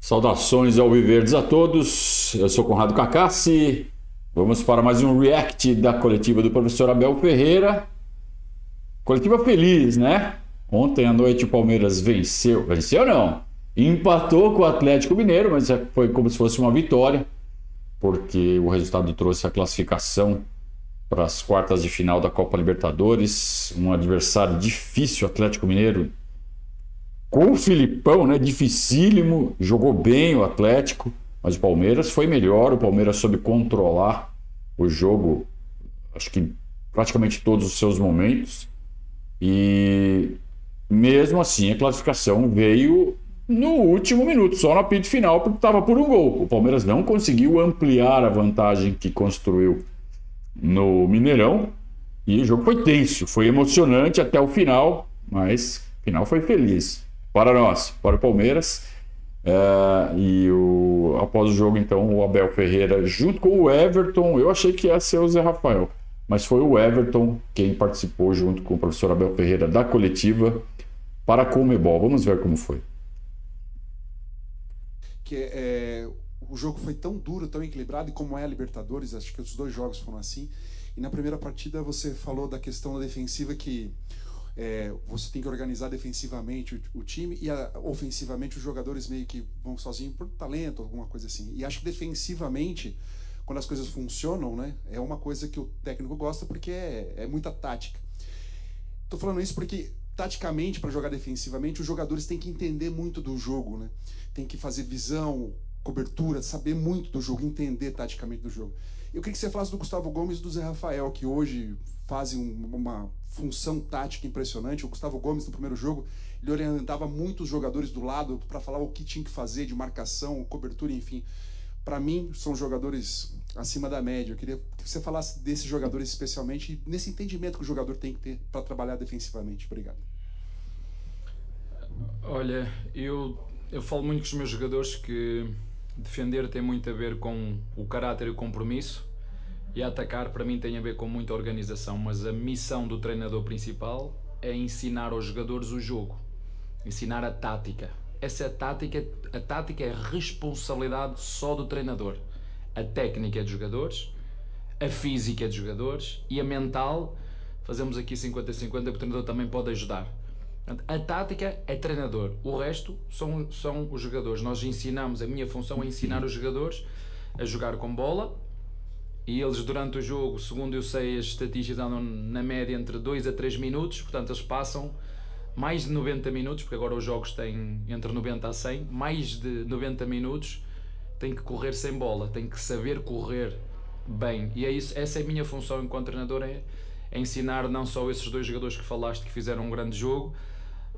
Saudações ao Viverdes a todos. Eu sou Conrado Cacassi. Vamos para mais um react da coletiva do professor Abel Ferreira. Coletiva feliz, né? Ontem à noite o Palmeiras venceu. Venceu não? Empatou com o Atlético Mineiro, mas foi como se fosse uma vitória, porque o resultado trouxe a classificação para as quartas de final da Copa Libertadores. Um adversário difícil, Atlético Mineiro, com o Filipão, né? Dificílimo, jogou bem o Atlético, mas o Palmeiras foi melhor. O Palmeiras soube controlar o jogo, acho que praticamente todos os seus momentos. E mesmo assim, a classificação veio no último minuto, só no apito final, porque estava por um gol. O Palmeiras não conseguiu ampliar a vantagem que construiu no Mineirão. E o jogo foi tenso, foi emocionante até o final, mas o final foi feliz para nós, para o Palmeiras. É, e o, após o jogo, então, o Abel Ferreira, junto com o Everton, eu achei que ia ser o Zé Rafael, mas foi o Everton quem participou junto com o professor Abel Ferreira da coletiva para a Comebol. Vamos ver como foi. Que é, o jogo foi tão duro, tão equilibrado, e como é a Libertadores, acho que os dois jogos foram assim. E na primeira partida você falou da questão da defensiva que é, você tem que organizar defensivamente o, o, time e a, ofensivamente os jogadores meio que vão sozinhos por talento, alguma coisa assim. E acho que defensivamente, quando as coisas funcionam, né, é uma coisa que o técnico gosta porque é, é muita tática. Estou falando isso porque taticamente para jogar defensivamente os jogadores têm que entender muito do jogo, né? Tem que fazer visão, cobertura, saber muito do jogo, entender taticamente do jogo. Eu queria que você falasse do Gustavo Gomes e do Zé Rafael, que hoje fazem uma função tática impressionante. O Gustavo Gomes, no primeiro jogo, ele orientava muitos jogadores do lado para falar o que tinha que fazer de marcação, cobertura, enfim. Para mim, são jogadores acima da média. Eu queria que você falasse desses jogadores especialmente, nesse entendimento que o jogador tem que ter para trabalhar defensivamente. Obrigado. Olha, eu, eu falo muito com os meus jogadores que defender tem muito a ver com o caráter e o compromisso e atacar para mim tem a ver com muita organização, mas a missão do treinador principal é ensinar aos jogadores o jogo, ensinar a tática. Essa tática, a tática é responsabilidade só do treinador. A técnica é dos jogadores, a física é dos jogadores e a mental, fazemos aqui 50-50 que o treinador também pode ajudar. A tática é treinador, o resto são, são os jogadores. Nós ensinamos, a minha função é ensinar os jogadores a jogar com bola e eles durante o jogo, segundo eu sei, as estatísticas andam na média entre 2 a 3 minutos, portanto eles passam mais de 90 minutos, porque agora os jogos têm entre 90 a 100, mais de 90 minutos têm que correr sem bola, têm que saber correr bem. E é isso, essa é a minha função enquanto treinador, é, é ensinar não só esses dois jogadores que falaste que fizeram um grande jogo,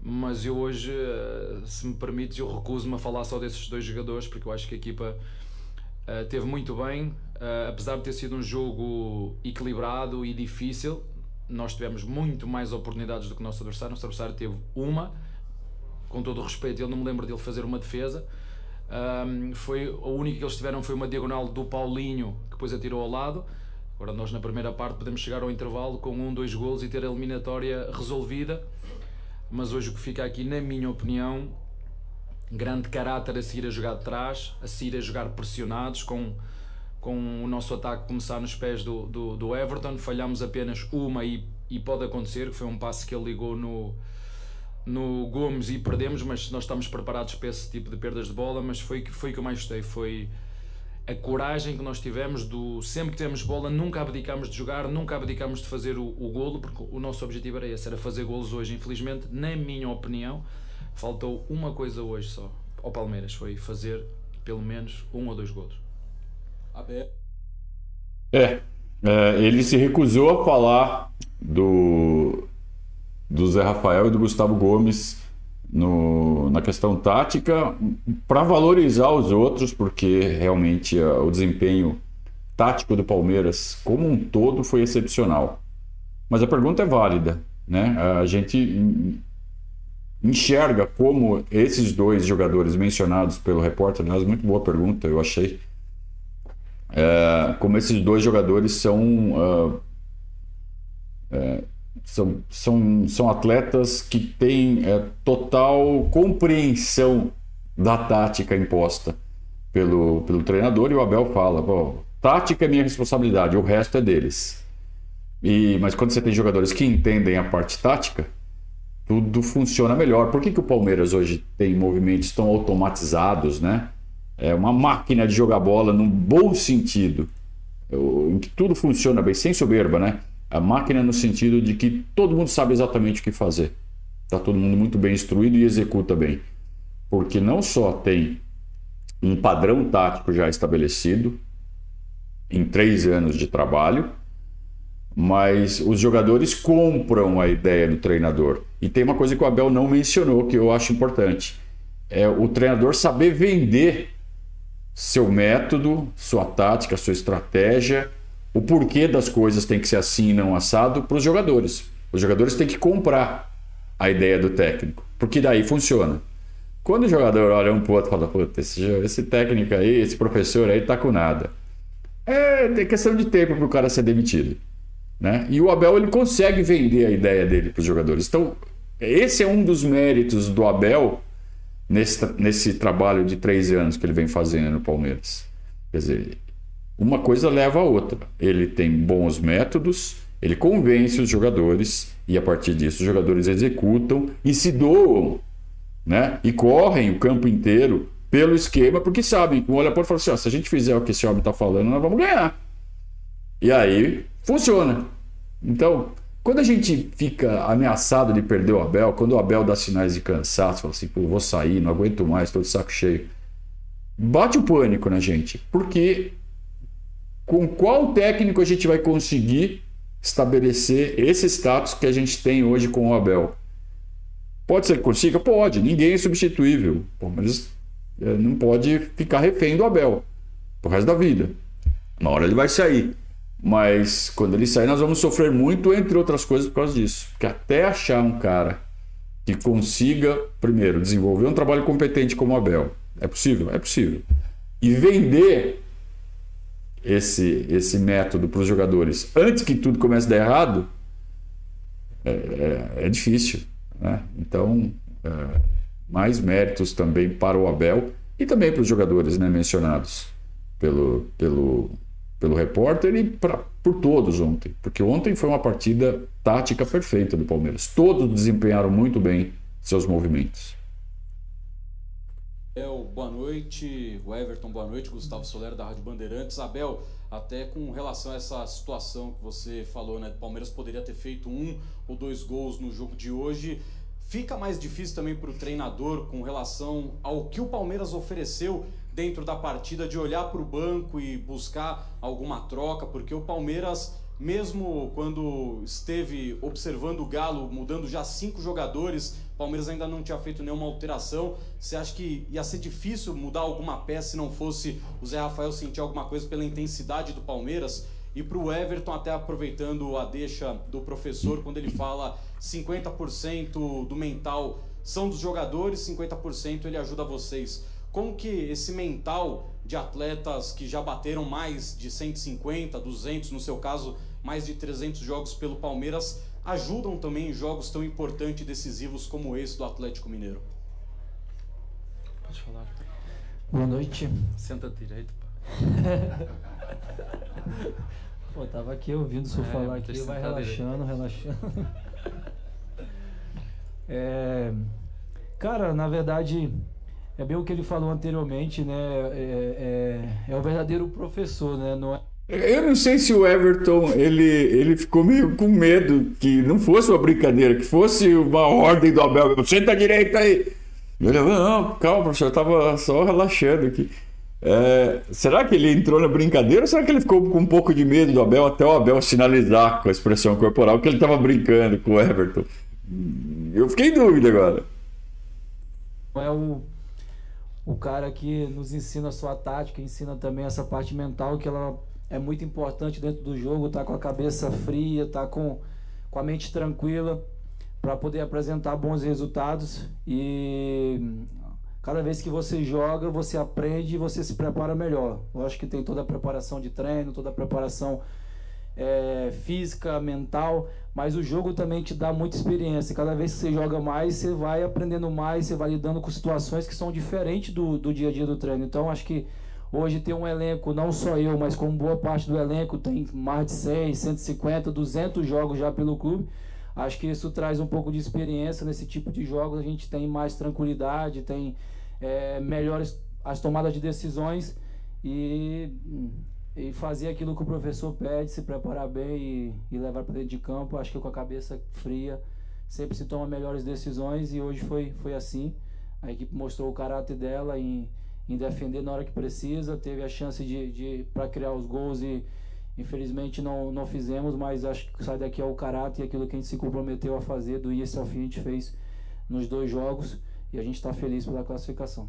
mas eu hoje, eh, se me permites, eu recuso-me a falar só desses dois jogadores porque eu acho que a equipa uh, teve muito bem, uh, apesar de ter sido um jogo equilibrado e difícil. Nós tivemos muito mais oportunidades do que o nosso adversário. O nosso adversário teve uma, com todo o respeito, eu não me lembro dele fazer uma defesa. Um, foi a única que eles tiveram foi uma diagonal do Paulinho que depois atirou ao lado. Agora nós na primeira parte podemos chegar ao intervalo com um, dois golos e ter a eliminatória resolvida mas hoje o que fica aqui, na minha opinião, grande caráter a seguir a jogar de trás, a seguir a jogar pressionados, com, com o nosso ataque começar nos pés do, do, do Everton. Falhamos apenas uma e, e pode acontecer, que foi um passe que ele ligou no, no Gomes e perdemos, mas nós estamos preparados para esse tipo de perdas de bola. Mas foi foi o que eu mais gostei, foi a coragem que nós tivemos do sempre que temos bola, nunca abdicamos de jogar, nunca abdicamos de fazer o, o golo, porque o nosso objetivo era esse, era fazer golos hoje. Infelizmente, na minha opinião, faltou uma coisa hoje só ao Palmeiras, foi fazer pelo menos um ou dois golos. É, é, ele se recusou a falar do, do Zé Rafael e do Gustavo Gomes no, na questão tática para valorizar os outros, porque realmente uh, o desempenho tático do Palmeiras como um todo foi excepcional. Mas a pergunta é válida, né? A gente enxerga como esses dois jogadores mencionados pelo repórter, aliás, muito boa pergunta, eu achei. É, como esses dois jogadores são uh, é, são, são, são atletas que têm é, total compreensão da tática imposta pelo, pelo treinador e o Abel fala: tática é minha responsabilidade, o resto é deles. E, mas quando você tem jogadores que entendem a parte tática, tudo funciona melhor. Por que, que o Palmeiras hoje tem movimentos tão automatizados, né? É uma máquina de jogar bola num bom sentido, em que tudo funciona bem, sem soberba, né? A máquina no sentido de que todo mundo sabe exatamente o que fazer. Está todo mundo muito bem instruído e executa bem. Porque não só tem um padrão tático já estabelecido em três anos de trabalho, mas os jogadores compram a ideia do treinador. E tem uma coisa que o Abel não mencionou que eu acho importante: é o treinador saber vender seu método, sua tática, sua estratégia, o porquê das coisas tem que ser assim e não assado para os jogadores. Os jogadores têm que comprar a ideia do técnico, porque daí funciona. Quando o jogador olha um pro outro e fala, puta, esse, esse técnico aí, esse professor aí tá com nada. É, é questão de tempo para o cara ser demitido. Né? E o Abel ele consegue vender a ideia dele para os jogadores. Então, esse é um dos méritos do Abel nesse, nesse trabalho de três anos que ele vem fazendo no Palmeiras. Quer dizer, uma coisa leva a outra. Ele tem bons métodos, ele convence os jogadores e a partir disso os jogadores executam e se doam, né? E correm o campo inteiro pelo esquema porque sabem, olha para fala assim, ó, se a gente fizer o que esse homem está falando, nós vamos ganhar. E aí funciona. Então, quando a gente fica ameaçado de perder o Abel, quando o Abel dá sinais de cansaço, fala assim, pô, vou sair, não aguento mais, estou de saco cheio. Bate o pânico na gente, porque com qual técnico a gente vai conseguir estabelecer esse status que a gente tem hoje com o Abel? Pode ser que consiga? Pode, ninguém é substituível. Pô, mas eh, não pode ficar refém do Abel pro resto da vida. Uma hora ele vai sair. Mas quando ele sair, nós vamos sofrer muito, entre outras coisas, por causa disso. Porque até achar um cara que consiga, primeiro, desenvolver um trabalho competente como o Abel, é possível? É possível. E vender esse, esse método para os jogadores antes que tudo comece a dar errado, é, é, é difícil. Né? Então, é, mais méritos também para o Abel e também para os jogadores né, mencionados pelo, pelo pelo repórter e pra, por todos ontem. Porque ontem foi uma partida tática perfeita do Palmeiras. Todos desempenharam muito bem seus movimentos. Abel, boa noite. O Everton, boa noite. Gustavo Soler, da Rádio Bandeirantes. Abel, até com relação a essa situação que você falou, né? O Palmeiras poderia ter feito um ou dois gols no jogo de hoje. Fica mais difícil também para o treinador com relação ao que o Palmeiras ofereceu dentro da partida de olhar para o banco e buscar alguma troca, porque o Palmeiras, mesmo quando esteve observando o Galo, mudando já cinco jogadores, o Palmeiras ainda não tinha feito nenhuma alteração. Você acha que ia ser difícil mudar alguma peça se não fosse o Zé Rafael sentir alguma coisa pela intensidade do Palmeiras? E para o Everton, até aproveitando a deixa do professor, quando ele fala 50% do mental são dos jogadores, 50% ele ajuda vocês. Como que esse mental de atletas que já bateram mais de 150, 200, no seu caso, mais de 300 jogos pelo Palmeiras, ajudam também em jogos tão importantes e decisivos como esse do Atlético Mineiro? Pode falar. Boa noite. Senta direito, pô. tava aqui ouvindo o senhor é, falar aqui, vai relaxando, direito. relaxando. é, cara, na verdade, é bem o que ele falou anteriormente, né? É, é, é o verdadeiro professor, né? Não é... Eu não sei se o Everton ele, ele ficou meio com medo que não fosse uma brincadeira, que fosse uma ordem do Abel. Senta direito aí. Ele falou, não, calma, professor, eu estava só relaxando aqui. É, será que ele entrou na brincadeira ou será que ele ficou com um pouco de medo do Abel até o Abel sinalizar com a expressão corporal que ele estava brincando com o Everton? Eu fiquei em dúvida agora. É o o cara que nos ensina a sua tática, ensina também essa parte mental que ela é muito importante dentro do jogo, tá com a cabeça fria, tá com, com a mente tranquila para poder apresentar bons resultados e cada vez que você joga, você aprende e você se prepara melhor. Eu acho que tem toda a preparação de treino, toda a preparação é, física, mental, mas o jogo também te dá muita experiência. Cada vez que você joga mais, você vai aprendendo mais, você vai lidando com situações que são diferentes do, do dia a dia do treino. Então, acho que hoje tem um elenco, não só eu, mas como boa parte do elenco, tem mais de 100, 150, 200 jogos já pelo clube. Acho que isso traz um pouco de experiência nesse tipo de jogos. A gente tem mais tranquilidade, tem é, melhores as tomadas de decisões e e fazer aquilo que o professor pede, se preparar bem e, e levar para dentro de campo. Acho que com a cabeça fria sempre se toma melhores decisões e hoje foi, foi assim. A equipe mostrou o caráter dela em, em defender na hora que precisa, teve a chance de, de para criar os gols e infelizmente não, não fizemos, mas acho que sai daqui é o caráter e aquilo que a gente se comprometeu a fazer do início ao fim a gente fez nos dois jogos e a gente está feliz pela classificação.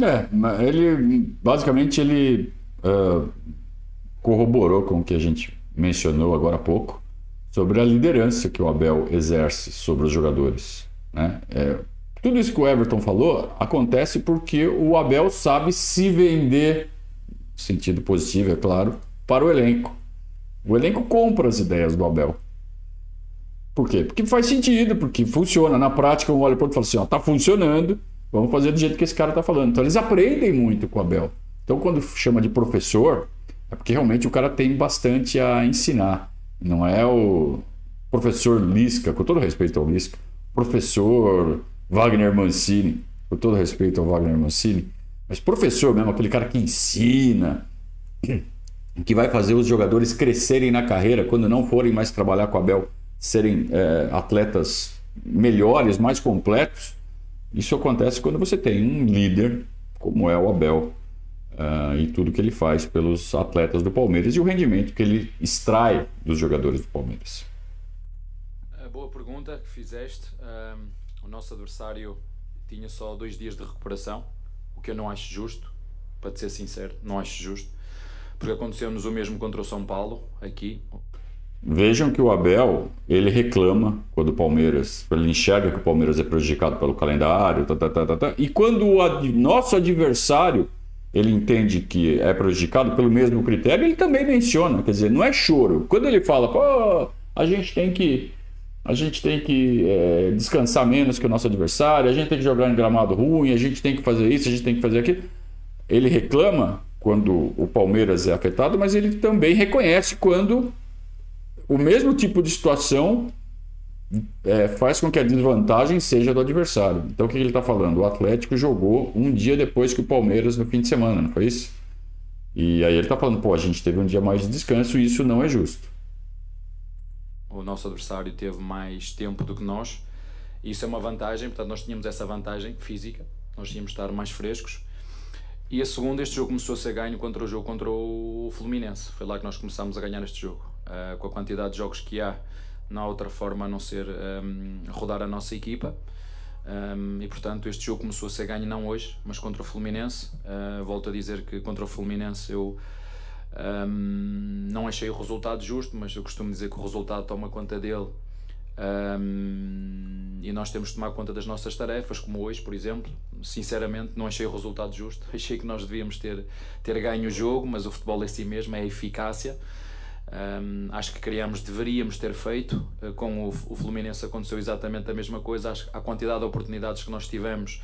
É, ele basicamente ele uh, corroborou com o que a gente mencionou agora há pouco sobre a liderança que o Abel exerce sobre os jogadores. Né? É, tudo isso que o Everton falou acontece porque o Abel sabe se vender, sentido positivo, é claro, para o elenco. O elenco compra as ideias do Abel. Por quê? Porque faz sentido, porque funciona. Na prática, um olha para o outro e fala assim: ó, tá funcionando, Vamos fazer do jeito que esse cara está falando. Então eles aprendem muito com o Abel. Então quando chama de professor, é porque realmente o cara tem bastante a ensinar. Não é o professor Lisca, com todo respeito ao Lisca, professor Wagner Mancini, com todo respeito ao Wagner Mancini, mas professor mesmo, aquele cara que ensina, que vai fazer os jogadores crescerem na carreira quando não forem mais trabalhar com o Abel, serem é, atletas melhores, mais completos. Isso acontece quando você tem um líder como é o Abel uh, e tudo que ele faz pelos atletas do Palmeiras e o rendimento que ele extrai dos jogadores do Palmeiras. Boa pergunta que fizeste. o nosso adversário tinha só dois dias de recuperação, o que eu não acho justo, para ser sincero, não acho justo, porque aconteceu-nos o mesmo contra o São Paulo, aqui. Vejam que o Abel, ele reclama quando o Palmeiras, ele enxerga que o Palmeiras é prejudicado pelo calendário, tá, tá, tá, tá, tá. e quando o ad, nosso adversário, ele entende que é prejudicado pelo mesmo critério, ele também menciona, quer dizer, não é choro. Quando ele fala, pô, a gente tem que a gente tem que é, descansar menos que o nosso adversário, a gente tem que jogar em gramado ruim, a gente tem que fazer isso, a gente tem que fazer aquilo. Ele reclama quando o Palmeiras é afetado, mas ele também reconhece quando o mesmo tipo de situação é, faz com que a desvantagem seja do adversário. Então o que ele está falando? O Atlético jogou um dia depois que o Palmeiras no fim de semana, não foi isso? E aí ele está falando, pô, a gente teve um dia mais de descanso e isso não é justo. O nosso adversário teve mais tempo do que nós. Isso é uma vantagem, portanto nós tínhamos essa vantagem física, nós tínhamos de estar mais frescos. E a segunda, este jogo começou a ser ganho contra o jogo contra o Fluminense. Foi lá que nós começámos a ganhar este jogo uh, com a quantidade de jogos que há, não há outra forma a não ser um, rodar a nossa equipa. Um, e portanto, este jogo começou a ser ganho não hoje, mas contra o Fluminense. Uh, volto a dizer que contra o Fluminense eu um, não achei o resultado justo, mas eu costumo dizer que o resultado toma conta dele. Um, e nós temos de tomar conta das nossas tarefas, como hoje, por exemplo. Sinceramente, não achei o resultado justo. Achei que nós devíamos ter, ter ganho o jogo, mas o futebol é si mesmo, é a eficácia. Um, acho que queríamos, deveríamos ter feito. Uh, com o, o Fluminense aconteceu exatamente a mesma coisa. Acho que a quantidade de oportunidades que nós tivemos,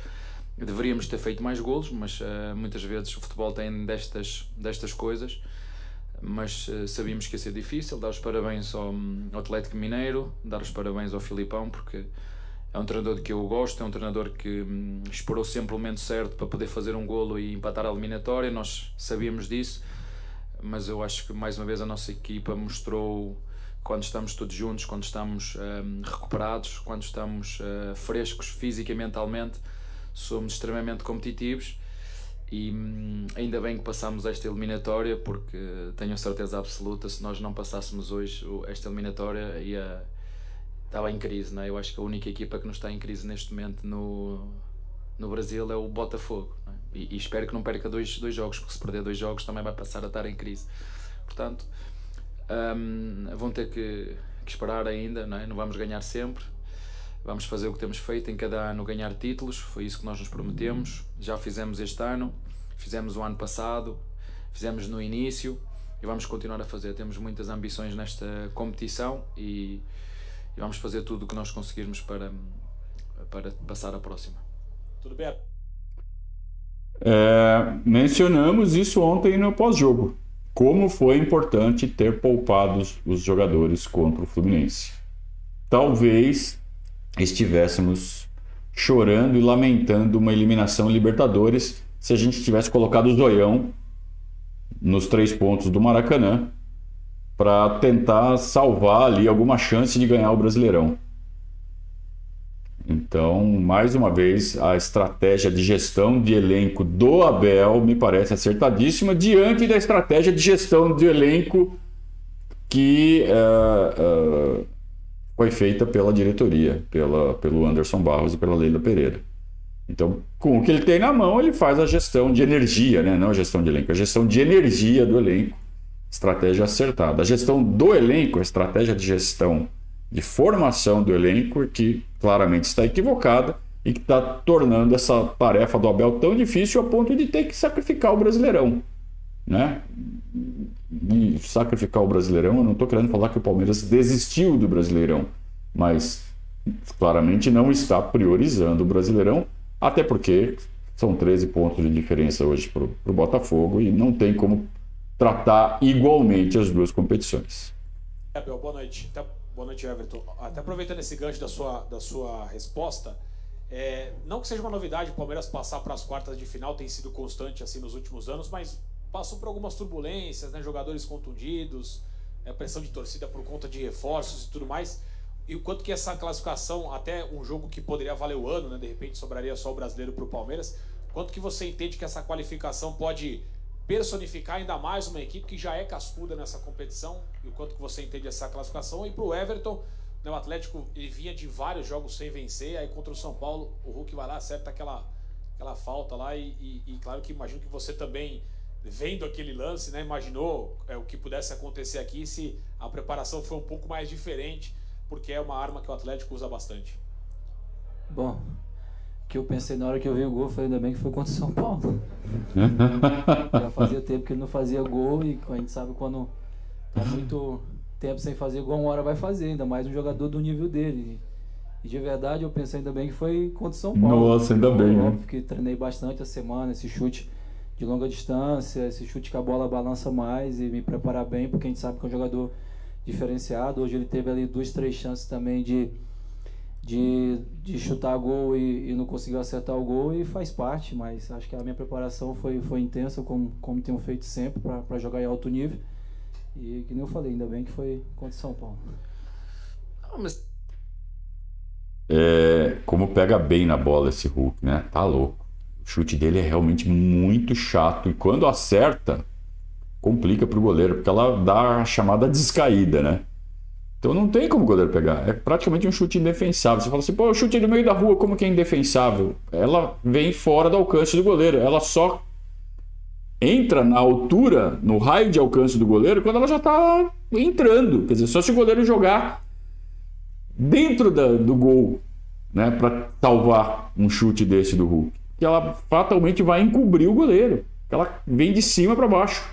deveríamos ter feito mais golos, mas uh, muitas vezes o futebol tem destas, destas coisas. Mas uh, sabíamos que ia ser difícil. Dar os parabéns ao, ao Atlético Mineiro, dar os parabéns ao Filipão, porque é um treinador que eu gosto, é um treinador que hum, esperou sempre o momento certo para poder fazer um golo e empatar a eliminatória. Nós sabíamos disso mas eu acho que mais uma vez a nossa equipa mostrou quando estamos todos juntos, quando estamos um, recuperados, quando estamos uh, frescos física e mentalmente, somos extremamente competitivos e hum, ainda bem que passamos esta eliminatória porque tenho certeza absoluta se nós não passássemos hoje esta eliminatória ia estava em crise, não é? Eu acho que a única equipa que não está em crise neste momento no, no Brasil é o Botafogo. E, e, espero que não perca dois, dois jogos, porque se perder dois jogos também vai passar a estar em crise. Portanto, um, vão ter que, que, esperar ainda, não, é? não vamos ganhar sempre. Vamos fazer o que temos feito em cada ano, ganhar títulos, foi isso que nós nos prometemos. Já fizemos este ano, fizemos o ano passado, fizemos no início e vamos continuar a fazer. Temos muitas ambições nesta competição e, e vamos fazer tudo o que nós conseguirmos para, para passar à próxima. Tudo bem? É, mencionamos isso ontem no pós-jogo. Como foi importante ter poupado os jogadores contra o Fluminense. Talvez estivéssemos chorando e lamentando uma eliminação em Libertadores se a gente tivesse colocado o zoião nos três pontos do Maracanã para tentar salvar ali alguma chance de ganhar o Brasileirão. Então, mais uma vez, a estratégia de gestão de elenco do Abel me parece acertadíssima diante da estratégia de gestão de elenco que uh, uh, foi feita pela diretoria, pela, pelo Anderson Barros e pela Leila Pereira. Então, com o que ele tem na mão, ele faz a gestão de energia, né? não a gestão de elenco, a gestão de energia do elenco, estratégia acertada. A gestão do elenco, a estratégia de gestão de formação do elenco, que claramente está equivocada e que está tornando essa tarefa do Abel tão difícil a ponto de ter que sacrificar o Brasileirão. Né? E sacrificar o Brasileirão, eu não estou querendo falar que o Palmeiras desistiu do Brasileirão, mas claramente não está priorizando o Brasileirão, até porque são 13 pontos de diferença hoje para o Botafogo e não tem como tratar igualmente as duas competições. Abel, boa noite. Até Boa noite, Everton. Até aproveitando esse gancho da sua, da sua resposta, é, não que seja uma novidade o Palmeiras passar para as quartas de final, tem sido constante assim nos últimos anos, mas passou por algumas turbulências, né, jogadores contundidos, é, pressão de torcida por conta de reforços e tudo mais. E o quanto que essa classificação, até um jogo que poderia valer o ano, né, de repente sobraria só o brasileiro para o Palmeiras, quanto que você entende que essa qualificação pode personificar ainda mais uma equipe que já é cascuda nessa competição e o quanto que você entende essa classificação. E para o Everton, né, o Atlético ele vinha de vários jogos sem vencer, aí contra o São Paulo o Hulk vai lá, acerta aquela, aquela falta lá e, e, e claro que imagino que você também vendo aquele lance, né, imaginou é, o que pudesse acontecer aqui se a preparação foi um pouco mais diferente, porque é uma arma que o Atlético usa bastante. Bom, que eu pensei na hora que eu vi o gol, foi ainda bem que foi contra o São Paulo. Já fazia tempo que ele não fazia gol e a gente sabe quando tá muito tempo sem fazer gol, uma hora vai fazer, ainda mais um jogador do nível dele. E de verdade eu pensei ainda bem que foi contra o São Paulo. Nossa, ainda bem. Né? Óbvio que treinei bastante a semana, esse chute de longa distância, esse chute que a bola balança mais e me preparar bem, porque a gente sabe que é um jogador diferenciado. Hoje ele teve ali duas, três chances também de de, de chutar gol e, e, não conseguiu acertar o gol e faz parte, mas acho que a minha preparação foi, foi intensa, como, como tenho feito sempre, para jogar em alto nível. E que nem eu falei, ainda bem que foi contra São Paulo. Não, mas... É, como pega bem na bola esse Hulk, né? Tá louco. O chute dele é realmente muito chato e quando acerta, complica pro goleiro, porque ela dá a chamada descaída, né? Então não tem como o goleiro pegar. É praticamente um chute indefensável. Você fala assim, pô, o chute no meio da rua, como que é indefensável? Ela vem fora do alcance do goleiro. Ela só entra na altura, no raio de alcance do goleiro, quando ela já está entrando. Quer dizer, só se o goleiro jogar dentro da, do gol, né, para salvar um chute desse do Hulk. Que ela fatalmente vai encobrir o goleiro. Ela vem de cima para baixo.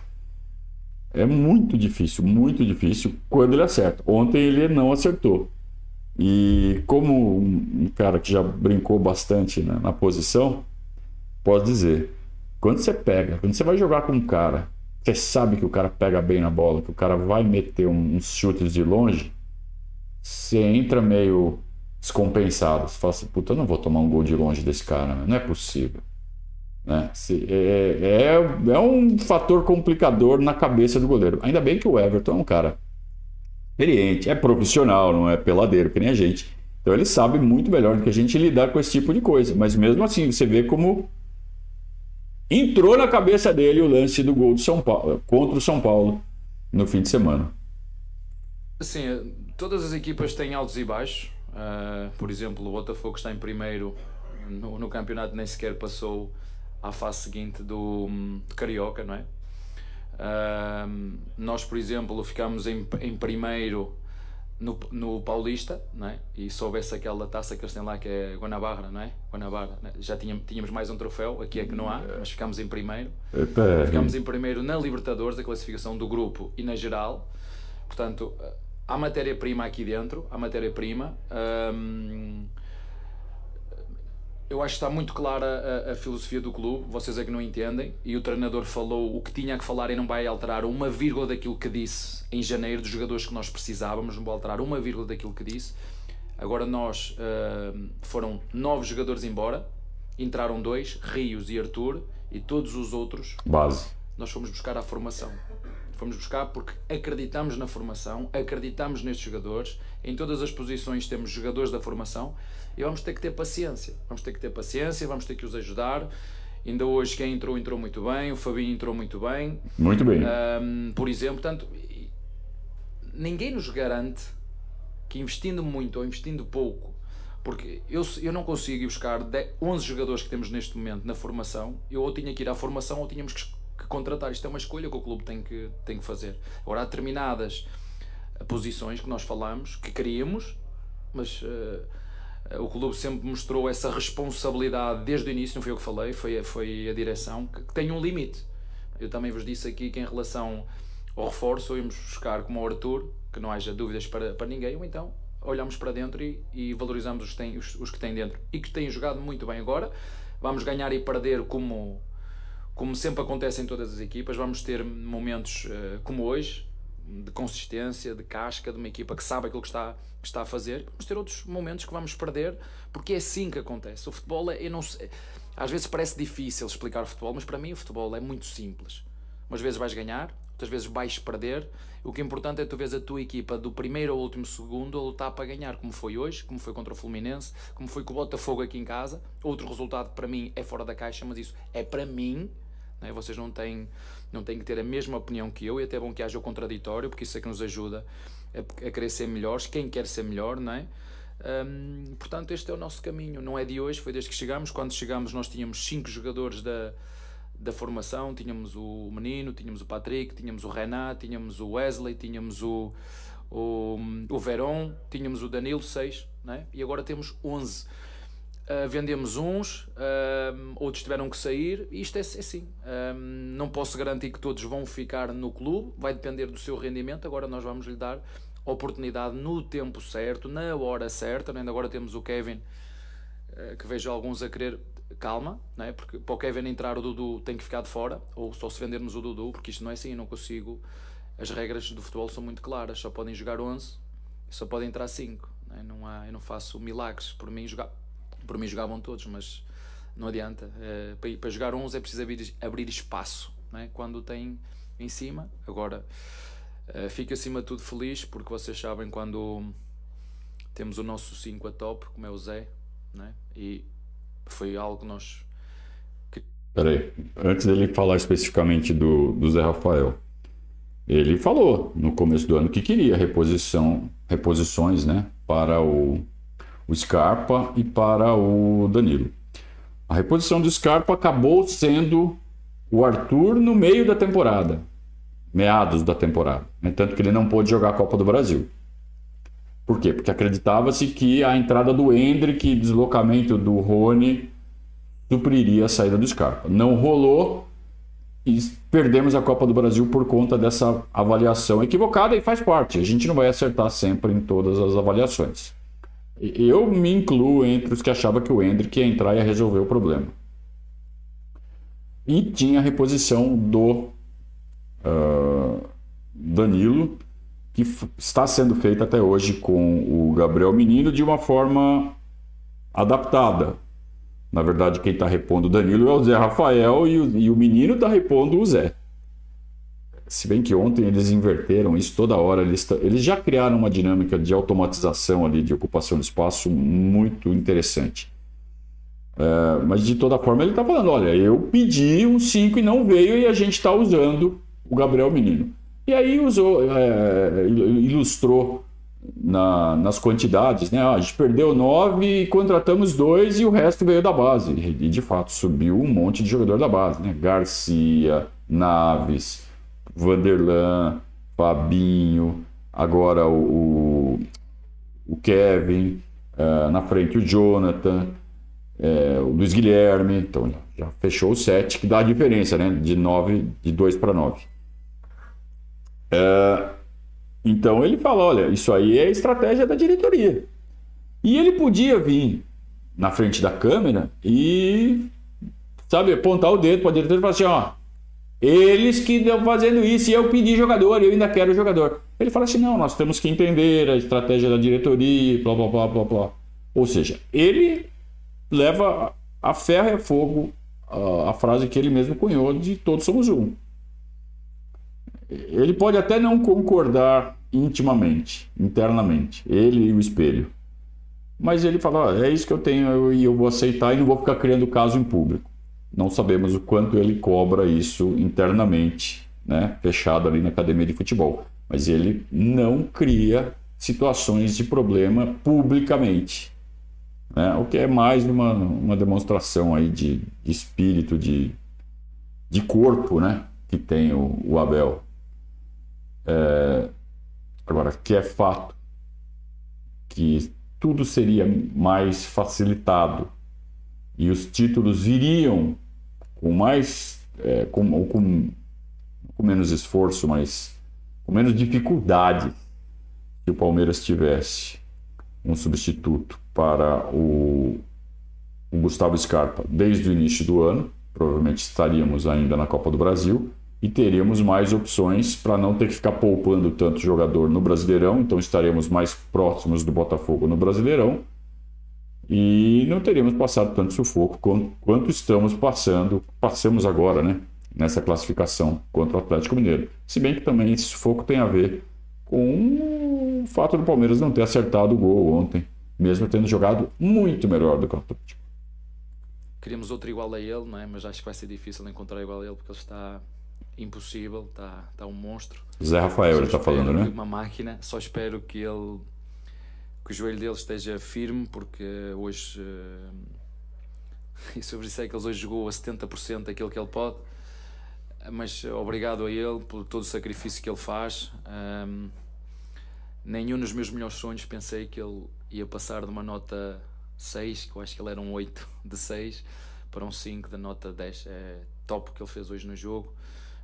É muito difícil, muito difícil quando ele acerta. Ontem ele não acertou. E como um cara que já brincou bastante né, na posição, posso dizer, quando você pega, quando você vai jogar com um cara, você sabe que o cara pega bem na bola, que o cara vai meter uns chutes de longe, você entra meio descompensado. Você fala assim, puta, eu não vou tomar um gol de longe desse cara, não é possível. Né? É, é, é um fator complicador na cabeça do goleiro. Ainda bem que o Everton é um cara experiente, é profissional, não é peladeiro que nem a gente. Então ele sabe muito melhor do que a gente lidar com esse tipo de coisa. Mas mesmo assim, você vê como entrou na cabeça dele o lance do gol do São Paulo, contra o São Paulo no fim de semana. Sim, todas as equipas têm altos e baixos. Uh, por exemplo, o Botafogo está em primeiro no, no campeonato, nem sequer passou à fase seguinte do, do Carioca, não é? Uh, nós, por exemplo, ficamos em, em primeiro no, no Paulista, não é? E se houvesse aquela taça que eles têm lá que é Guanabara, não é? Guanabara, é? já tínhamos, tínhamos mais um troféu, aqui é que não há, mas ficámos em primeiro. Eita. Ficámos em primeiro na Libertadores, da classificação do grupo e na geral. Portanto, há matéria-prima aqui dentro, há matéria-prima. Hum, eu acho que está muito clara a, a, filosofia do clube, vocês é que não entendem, e o treinador falou o que tinha que falar e não vai alterar uma vírgula daquilo que disse em janeiro, dos jogadores que nós precisávamos, não vai alterar uma vírgula daquilo que disse. Agora nós uh, foram nove jogadores embora, entraram dois, Rios e Arthur, e todos os outros. Base. Nós fomos buscar a formação. Fomos buscar porque acreditamos na formação, acreditamos nestes jogadores. Em todas as posições temos jogadores da formação e vamos ter que ter paciência. Vamos ter que ter paciência, vamos ter que os ajudar. Ainda hoje quem entrou, entrou muito bem. O Fabinho entrou muito bem. Muito bem. Um, por exemplo, portanto, ninguém nos garante que investindo muito ou investindo pouco, porque eu, eu não consigo ir buscar 10, 11 jogadores que temos neste momento na formação, eu ou tinha que ir à formação ou tínhamos que contratar. Isto é uma escolha que o clube tem que, tem que fazer. Agora, há determinadas posições que nós falamos, que queríamos, mas uh, o clube sempre mostrou essa responsabilidade desde o início, não foi eu que falei, foi, foi a direção, que, que tem um limite. Eu também vos disse aqui que em relação ao reforço, íamos buscar como o Arthur, que não haja dúvidas para, para ninguém, ou então olhamos para dentro e, e valorizamos os, tem, os, os, que têm dentro e que têm jogado muito bem agora. Vamos ganhar e perder como, como sempre acontece em todas as equipas. Vamos ter momentos uh, como hoje, de consistência, de casca, de uma equipa que sabe aquilo que está, que está a fazer. Vamos ter outros momentos que vamos perder, porque é assim que acontece. O futebol, é, não sei, às vezes parece difícil explicar o futebol, mas para mim o futebol é muito simples. Umas vezes vais ganhar, outras vezes vais perder. O que é importante é tu vês a tua equipa do primeiro ao último segundo a lutar para ganhar, como foi hoje, como foi contra o Fluminense, como foi com o Botafogo aqui em casa. Outro resultado para mim é fora da caixa, mas isso é para mim. Né? Vocês não têm não têm que ter a mesma opinião que eu e até é bom que haja o contraditório, porque isso é que nos ajuda a, a querer ser melhores, quem quer ser melhor, não é? Um, portanto, este é o nosso caminho, não é de hoje, foi desde que chegamos. Quando chegamos, nós tínhamos cinco jogadores da, da formação: tínhamos o Menino, tínhamos o Patrick, tínhamos o Renato, tínhamos o Wesley, tínhamos o, o, o Verón, tínhamos o Danilo, seis, é? e agora temos 11. Uh, vendemos uns, uh, outros tiveram que sair, isto é, é assim. Uh, não posso garantir que todos vão ficar no clube, vai depender do seu rendimento. Agora nós vamos lhe dar oportunidade no tempo certo, na hora certa. Ainda agora temos o Kevin, que vejo alguns a querer. Calma, não é? porque para o Kevin entrar o Dudu tem que ficar de fora, ou só se vendermos o Dudu, porque isto não é assim, eu não consigo. As regras do futebol são muito claras, só podem jogar 11, só podem entrar 5. Não, é? não há, eu não faço milagres. Por mim, jogar por mim jogavam todos, mas não adianta. É, para, para, jogar uns é preciso abrir, abrir espaço é? quando tem em cima. Agora, é, fico acima de tudo feliz porque vocês sabem quando temos o nosso 5 a top, como é o Zé, é? e foi algo que nós. Peraí, antes dele falar especificamente do, do Zé Rafael, ele falou no começo do ano que queria reposição, reposições né, para o o Scarpa e para o Danilo. A reposição do Scarpa acabou sendo o Arthur no meio da temporada, meados da temporada, né? tanto que ele não pôde jogar a Copa do Brasil. Por quê? Porque acreditava-se que a entrada do Hendrick e deslocamento do Rony supriria a saída do Scarpa. Não rolou e perdemos a Copa do Brasil por conta dessa avaliação equivocada e faz parte. A gente não vai acertar sempre em todas as avaliações. Eu me incluo entre os que achavam que o Hendrick ia entrar e ia resolver o problema. E tinha a reposição do uh, Danilo, que está sendo feita até hoje com o Gabriel Menino de uma forma adaptada. Na verdade, quem está repondo o Danilo é o Zé Rafael e o, e o menino está repondo o Zé. Se bem que ontem eles inverteram isso toda hora, eles, eles já criaram uma dinâmica de automatização ali, de ocupação de espaço muito interessante. É, mas de toda forma ele está falando: olha, eu pedi um 5 e não veio, e a gente está usando o Gabriel Menino. E aí usou, é, ilustrou na, nas quantidades, né? Ah, a gente perdeu 9 e contratamos dois e o resto veio da base. E de fato subiu um monte de jogador da base, né? Garcia, Naves. Vanderlan, Fabinho, agora o, o Kevin, uh, na frente o Jonathan, é, o Luiz Guilherme, então já fechou o 7, que dá a diferença, né? De 9, de 2 para 9. É, então ele fala: olha, isso aí é estratégia da diretoria. E ele podia vir na frente da câmera e, sabe, apontar o dedo para a diretoria e falar assim: ó, eles que estão fazendo isso e eu pedi jogador, eu ainda quero jogador. Ele fala assim: não, nós temos que entender a estratégia da diretoria, blá blá blá blá blá. Ou seja, ele leva a ferro e a fogo a, a frase que ele mesmo cunhou de todos somos um. Ele pode até não concordar intimamente, internamente, ele e o espelho. Mas ele fala: é isso que eu tenho e eu vou aceitar e não vou ficar criando caso em público. Não sabemos o quanto ele cobra isso internamente, né, fechado ali na academia de futebol. Mas ele não cria situações de problema publicamente. Né? O que é mais uma, uma demonstração aí de, de espírito, de, de corpo né? que tem o, o Abel. É, agora, que é fato que tudo seria mais facilitado e os títulos viriam com mais é, com, com, com menos esforço, mas com menos dificuldade se o Palmeiras tivesse um substituto para o, o Gustavo Scarpa desde o início do ano. Provavelmente estaríamos ainda na Copa do Brasil e teríamos mais opções para não ter que ficar poupando tanto jogador no Brasileirão, então estaremos mais próximos do Botafogo no Brasileirão e não teríamos passado tanto sufoco quanto estamos passando, passamos agora, né, nessa classificação contra o Atlético Mineiro. Se bem que também esse sufoco tem a ver com o fato do Palmeiras não ter acertado o gol ontem mesmo tendo jogado muito melhor do que o Atlético. Queríamos outro igual a ele, não é? mas acho que vai ser difícil encontrar igual a ele porque ele está impossível, está, está um monstro. Zé Rafael, ele está falando, né? Uma máquina, só espero que ele que o joelho dele esteja firme porque hoje uh, e sobre isso é que ele hoje jogou a 70% daquilo que ele pode mas obrigado a ele por todo o sacrifício que ele faz um, nenhum dos meus melhores sonhos pensei que ele ia passar de uma nota 6, que eu acho que ele era um 8 de 6, para um 5 da nota 10. É top o que ele fez hoje no jogo,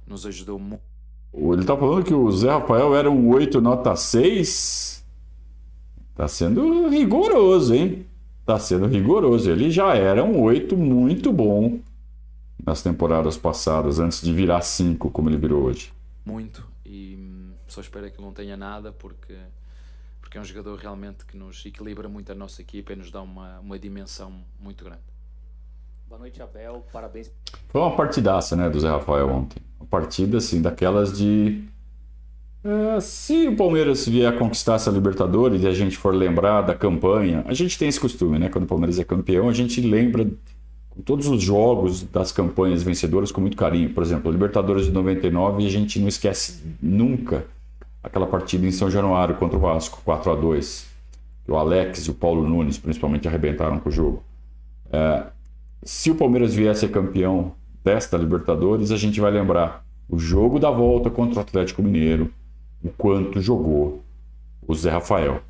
nos ajudou muito. Ele está falando que o Zé Rafael era um 8 nota 6. Tá sendo rigoroso, hein? Tá sendo rigoroso. Ele já era um 8 muito bom nas temporadas passadas, antes de virar 5, como ele virou hoje. Muito. E hum, só espero que não tenha nada, porque porque é um jogador realmente que nos equilibra muito a nossa equipa e nos dá uma, uma dimensão muito grande. Boa noite, Abel. Parabéns. Foi uma partidaça, né, do Zé Rafael ontem. Uma partida, assim, daquelas de. É, se o Palmeiras vier conquistar essa Libertadores e a gente for lembrar da campanha, a gente tem esse costume, né? Quando o Palmeiras é campeão, a gente lembra todos os jogos das campanhas vencedoras com muito carinho. Por exemplo, Libertadores de 99, a gente não esquece nunca aquela partida em São Januário contra o Vasco, 4 a 2 O Alex e o Paulo Nunes, principalmente, arrebentaram com o jogo. É, se o Palmeiras vier a ser campeão desta Libertadores, a gente vai lembrar o jogo da volta contra o Atlético Mineiro, o quanto jogou o Zé Rafael.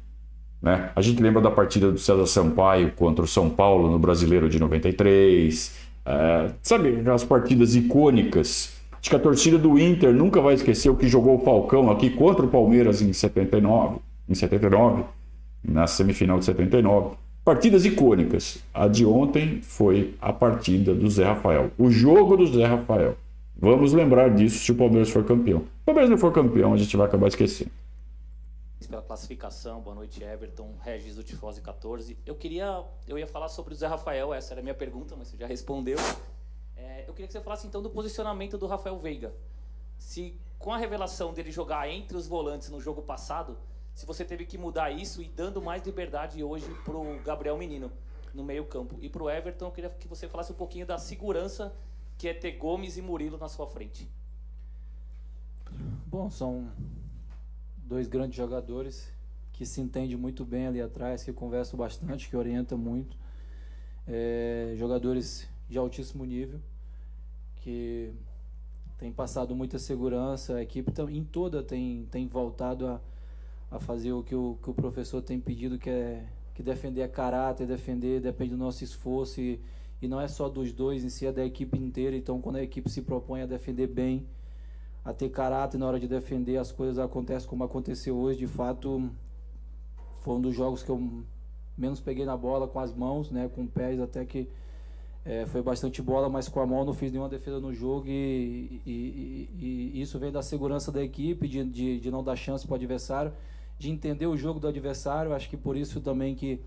Né? A gente lembra da partida do César Sampaio contra o São Paulo no Brasileiro de 93. É, sabe, as partidas icônicas Acho que a torcida do Inter nunca vai esquecer o que jogou o Falcão aqui contra o Palmeiras em 79, em 79, na semifinal de 79. Partidas icônicas. A de ontem foi a partida do Zé Rafael. O jogo do Zé Rafael. Vamos lembrar disso se o Palmeiras for campeão. Se o Palmeiras não for campeão, a gente vai acabar esquecendo. Pela classificação, boa noite Everton, Regis do Tifose 14. Eu queria, eu ia falar sobre o Zé Rafael, essa era a minha pergunta, mas você já respondeu. É, eu queria que você falasse então do posicionamento do Rafael Veiga. Se com a revelação dele jogar entre os volantes no jogo passado, se você teve que mudar isso e dando mais liberdade hoje para o Gabriel Menino no meio campo. E para o Everton, eu queria que você falasse um pouquinho da segurança que é ter Gomes e Murilo na sua frente. Bom, são dois grandes jogadores que se entendem muito bem ali atrás, que conversam bastante, que orientam muito. É, jogadores de altíssimo nível, que tem passado muita segurança, a equipe em toda tem, tem voltado a, a fazer o que o, que o professor tem pedido, que é que defender é caráter, defender depende do nosso esforço e, e não é só dos dois, em si é da equipe inteira. Então, quando a equipe se propõe a defender bem, a ter caráter na hora de defender, as coisas acontecem como aconteceu hoje. De fato, foi um dos jogos que eu menos peguei na bola com as mãos, né, com pés, até que é, foi bastante bola, mas com a mão não fiz nenhuma defesa no jogo e, e, e, e isso vem da segurança da equipe, de, de, de não dar chance para o adversário, de entender o jogo do adversário. Acho que por isso também que,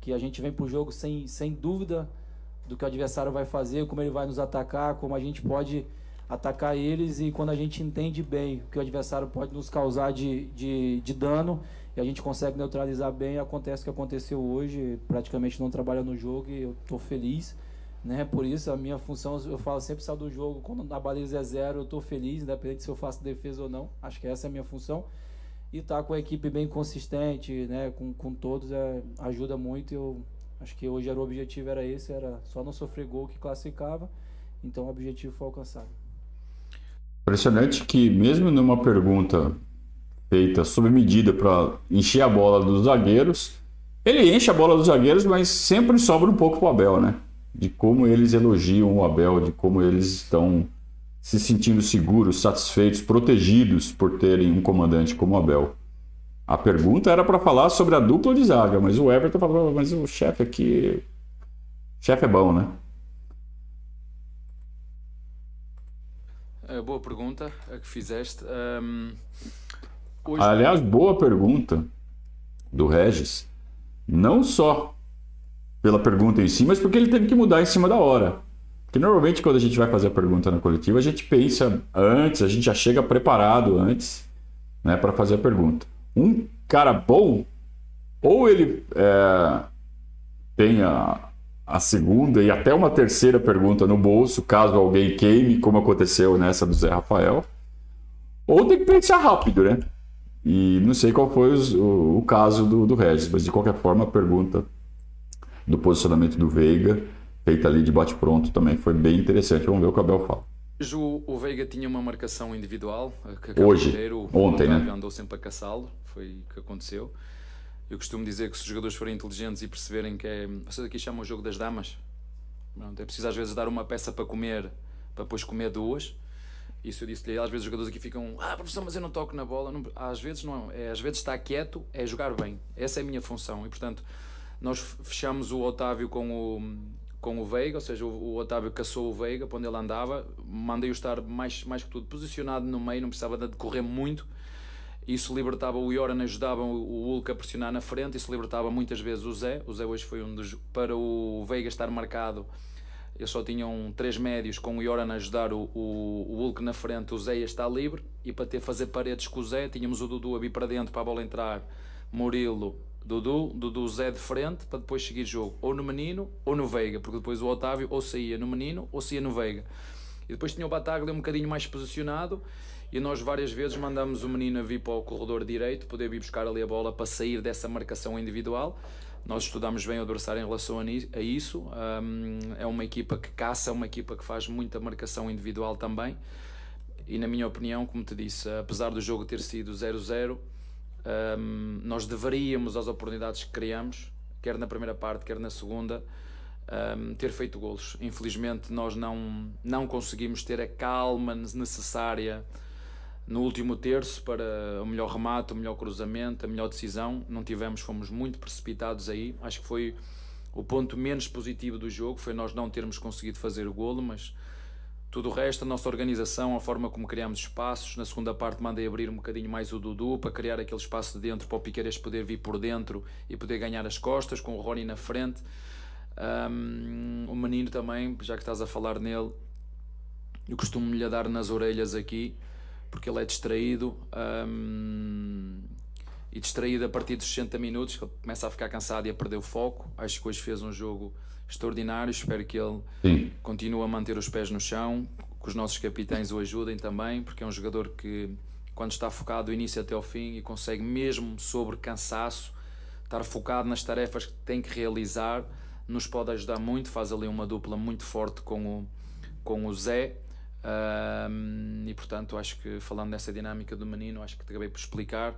que a gente vem para o jogo sem, sem dúvida do que o adversário vai fazer, como ele vai nos atacar, como a gente pode atacar eles e quando a gente entende bem o que o adversário pode nos causar de, de, de dano e a gente consegue neutralizar bem, acontece o que aconteceu hoje, praticamente não trabalha no jogo e eu estou feliz. Né? Por isso, a minha função, eu falo sempre só do jogo, quando a baliza é zero, eu estou feliz, independente se eu faço defesa ou não. Acho que essa é a minha função. E estar tá com a equipe bem consistente, né? com, com todos, é, ajuda muito. Eu acho que hoje era o objetivo era esse, era só não sofrer gol que classificava. Então o objetivo foi alcançado. Impressionante que mesmo numa pergunta feita sob medida para encher a bola dos zagueiros, ele enche a bola dos zagueiros, mas sempre sobra um pouco para o Abel, né? De como eles elogiam o Abel, de como eles estão se sentindo seguros, satisfeitos, protegidos por terem um comandante como o Abel. A pergunta era para falar sobre a dupla de zaga, mas o Everton falou, mas o chefe aqui, chefe é bom, né? É, boa pergunta a que fizeste. Um, hoje... Aliás, boa pergunta do Regis. Não só pela pergunta em si, mas porque ele teve que mudar em cima da hora. Porque normalmente quando a gente vai fazer a pergunta na coletiva, a gente pensa antes, a gente já chega preparado antes né, para fazer a pergunta. Um cara bom, ou ele é, tenha a segunda e até uma terceira pergunta no bolso, caso alguém queime, como aconteceu nessa do Zé Rafael. Ou tem que pensar rápido, né? E não sei qual foi o, o caso do, do Regis, mas de qualquer forma a pergunta do posicionamento do Veiga, feita ali de bate-pronto, também foi bem interessante. Vamos ver o que o Abel fala. Hoje o, Veiga tinha uma marcação individual. Que Hoje, o, ontem, o né? andou sempre a caçá-lo, foi o que aconteceu. Eu costumo dizer que se os jogadores forem inteligentes e perceberem que é. Vocês aqui chamam o jogo das damas. Pronto, é preciso às vezes dar uma peça para comer, para depois comer duas. Isso eu disse-lhe. Às vezes os jogadores aqui ficam. Ah, professor, mas eu não toco na bola. Não, às vezes não. É, às vezes estar quieto é jogar bem. Essa é a minha função. E portanto, nós fechamos o Otávio com o, com o Veiga, ou seja, o, o Otávio caçou o Veiga para onde ele andava. Mandei-o estar mais, mais que tudo posicionado no meio, não precisava de correr muito isso libertava o Ioran, ajudava o Hulk a pressionar na frente, isso libertava muitas vezes o Zé. O Zé hoje foi um dos. Para o Veiga estar marcado, eles só tinham três médios, com o Ioran a ajudar o, o, o Hulk na frente, o Zé ia estar livre. E para ter fazer paredes com o Zé, tínhamos o Dudu a vir para dentro para a bola entrar, Murilo, Dudu, Dudu Zé de frente, para depois seguir jogo ou no Menino ou no Veiga, porque depois o Otávio ou saía no Menino ou saía no Veiga. E depois tinha o Bataglia um bocadinho mais posicionado e nós várias vezes mandamos o menino a vir para o corredor direito, poder vir buscar ali a bola para sair dessa marcação individual. Nós estudamos bem o adversário em relação a isso. Um, é uma equipa que caça, é uma equipa que faz muita marcação individual também. E na minha opinião, como te disse, apesar do jogo ter sido 0-0, um, nós deveríamos, as oportunidades que criamos, quer na primeira parte, quer na segunda, um, ter feito golos. Infelizmente, nós não, não conseguimos ter a calma necessária no último terço para o melhor remate, o melhor cruzamento, a melhor decisão. Não tivemos, fomos muito precipitados aí. Acho que foi o ponto menos positivo do jogo, foi nós não termos conseguido fazer o golo, mas tudo o resto, a nossa organização, a forma como criamos espaços. Na segunda parte mandei abrir um bocadinho mais o Dudu para criar aquele espaço de dentro para o Piqueires poder vir por dentro e poder ganhar as costas, com o Rony na frente. Um, o menino também, já que estás a falar nele, eu costumo lhe dar nas orelhas aqui porque ele é distraído um, e distraído a partir dos 60 minutos, que ele começa a ficar cansado e a perder o foco. Acho que hoje fez um jogo extraordinário. Espero que ele Sim. continue a manter os pés no chão, que os nossos capitães o ajudem também, porque é um jogador que, quando está focado do início até ao fim e consegue, mesmo sobre cansaço, estar focado nas tarefas que tem que realizar, nos pode ajudar muito. Faz ali uma dupla muito forte com o, com o Zé um, e portanto, acho que falando dessa dinâmica do menino, acho que te acabei por explicar.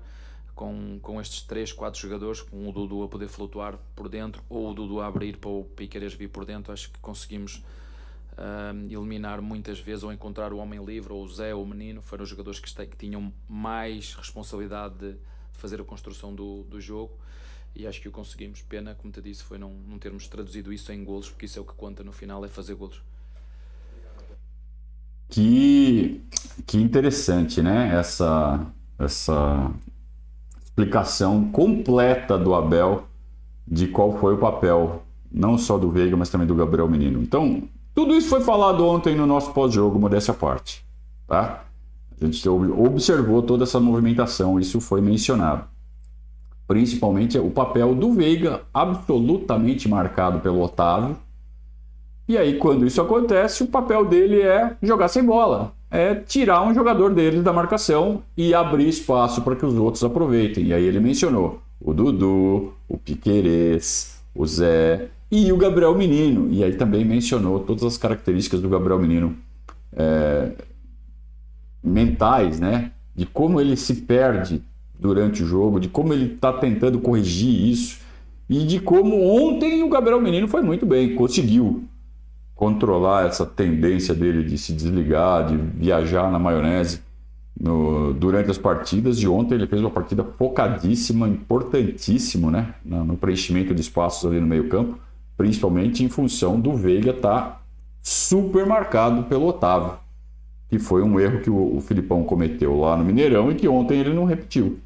Com, com estes 3, 4 jogadores, com o Dudu a poder flutuar por dentro ou o Dudu a abrir para o Piqueires vir por dentro, acho que conseguimos uh, eliminar muitas vezes ou encontrar o homem livre ou o Zé ou o menino. Foram os jogadores que, que tinham mais responsabilidade de fazer a construção do, do jogo e acho que o conseguimos. Pena, como te disse, foi não, não termos traduzido isso em golos, porque isso é o que conta no final, é fazer golos. Que, que interessante, né? Essa, essa explicação completa do Abel de qual foi o papel, não só do Veiga, mas também do Gabriel Menino. Então, tudo isso foi falado ontem no nosso pós-jogo, modéstia à parte. Tá? A gente observou toda essa movimentação, isso foi mencionado. Principalmente o papel do Veiga, absolutamente marcado pelo Otávio, e aí, quando isso acontece, o papel dele é jogar sem bola, é tirar um jogador dele da marcação e abrir espaço para que os outros aproveitem. E aí ele mencionou o Dudu, o Piquerez, o Zé e o Gabriel Menino. E aí também mencionou todas as características do Gabriel Menino é, mentais, né? De como ele se perde durante o jogo, de como ele está tentando corrigir isso e de como ontem o Gabriel Menino foi muito bem, conseguiu controlar essa tendência dele de se desligar, de viajar na maionese no, durante as partidas. De ontem ele fez uma partida focadíssima, importantíssimo, né? No preenchimento de espaços ali no meio campo, principalmente em função do Veiga estar tá super marcado pelo Otávio, que foi um erro que o, o Filipão cometeu lá no Mineirão e que ontem ele não repetiu.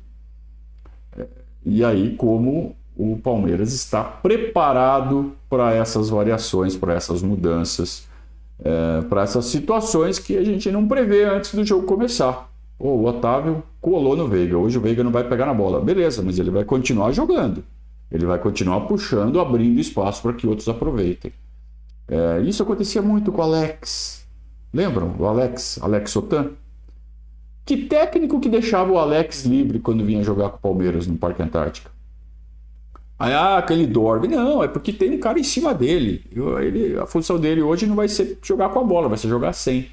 E aí, como o Palmeiras está preparado para essas variações, para essas mudanças, é, para essas situações que a gente não prevê antes do jogo começar. Pô, o Otávio colou no Veiga, hoje o Veiga não vai pegar na bola. Beleza, mas ele vai continuar jogando. Ele vai continuar puxando, abrindo espaço para que outros aproveitem. É, isso acontecia muito com o Alex. Lembram? O Alex, Alex Sotan? Que técnico que deixava o Alex livre quando vinha jogar com o Palmeiras no Parque Antártica? Aí, ah, que ele dorme. Não, é porque tem um cara em cima dele. Ele, a função dele hoje não vai ser jogar com a bola, vai ser jogar sem.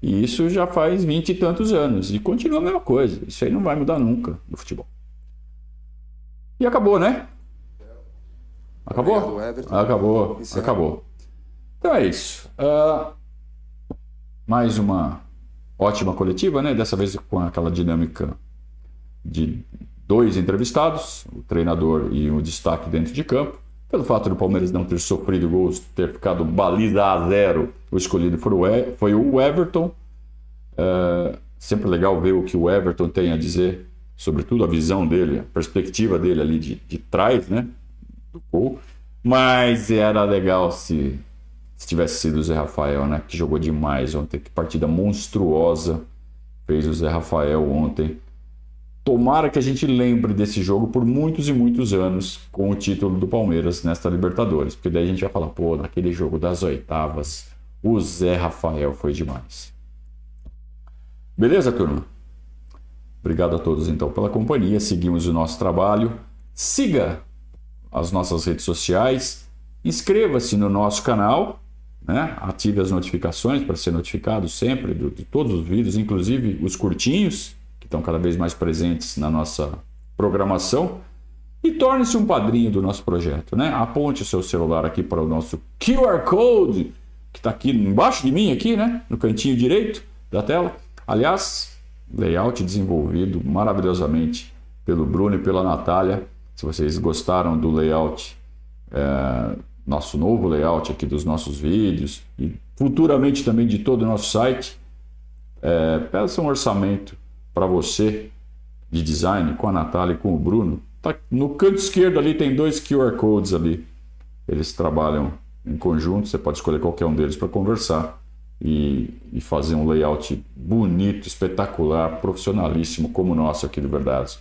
E isso já faz vinte e tantos anos. E continua a mesma coisa. Isso aí não vai mudar nunca no futebol. E acabou, né? Acabou? Acabou. Acabou. Então é isso. Uh, mais uma ótima coletiva, né? Dessa vez com aquela dinâmica de dois entrevistados, o treinador e o destaque dentro de campo. Pelo fato do Palmeiras não ter sofrido gols, ter ficado baliza a zero, o escolhido foi o Everton. É sempre legal ver o que o Everton tem a dizer, sobretudo a visão dele, a perspectiva dele ali de, de trás, né? Do gol. Mas era legal se, se tivesse sido o Zé Rafael, né? Que jogou demais ontem. Que partida monstruosa fez o Zé Rafael ontem. Tomara que a gente lembre desse jogo por muitos e muitos anos com o título do Palmeiras nesta Libertadores, porque daí a gente vai falar, pô, naquele jogo das oitavas, o Zé Rafael foi demais. Beleza, turma? Obrigado a todos então pela companhia. Seguimos o nosso trabalho. Siga as nossas redes sociais, inscreva-se no nosso canal, né? ative as notificações para ser notificado sempre de, de todos os vídeos, inclusive os curtinhos estão cada vez mais presentes na nossa programação. E torne-se um padrinho do nosso projeto, né? Aponte o seu celular aqui para o nosso QR Code, que está aqui embaixo de mim, aqui, né? No cantinho direito da tela. Aliás, layout desenvolvido maravilhosamente pelo Bruno e pela Natália. Se vocês gostaram do layout, é, nosso novo layout aqui dos nossos vídeos e futuramente também de todo o nosso site, é, peça um orçamento para você de design com a Natália e com o Bruno. Tá no canto esquerdo ali tem dois QR codes ali. Eles trabalham em conjunto, você pode escolher qualquer um deles para conversar e, e, fazer um layout bonito, espetacular, profissionalíssimo como o nosso aqui do Verdades.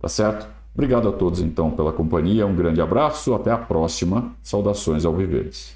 Tá certo? Obrigado a todos então pela companhia, um grande abraço, até a próxima. Saudações ao Viveres.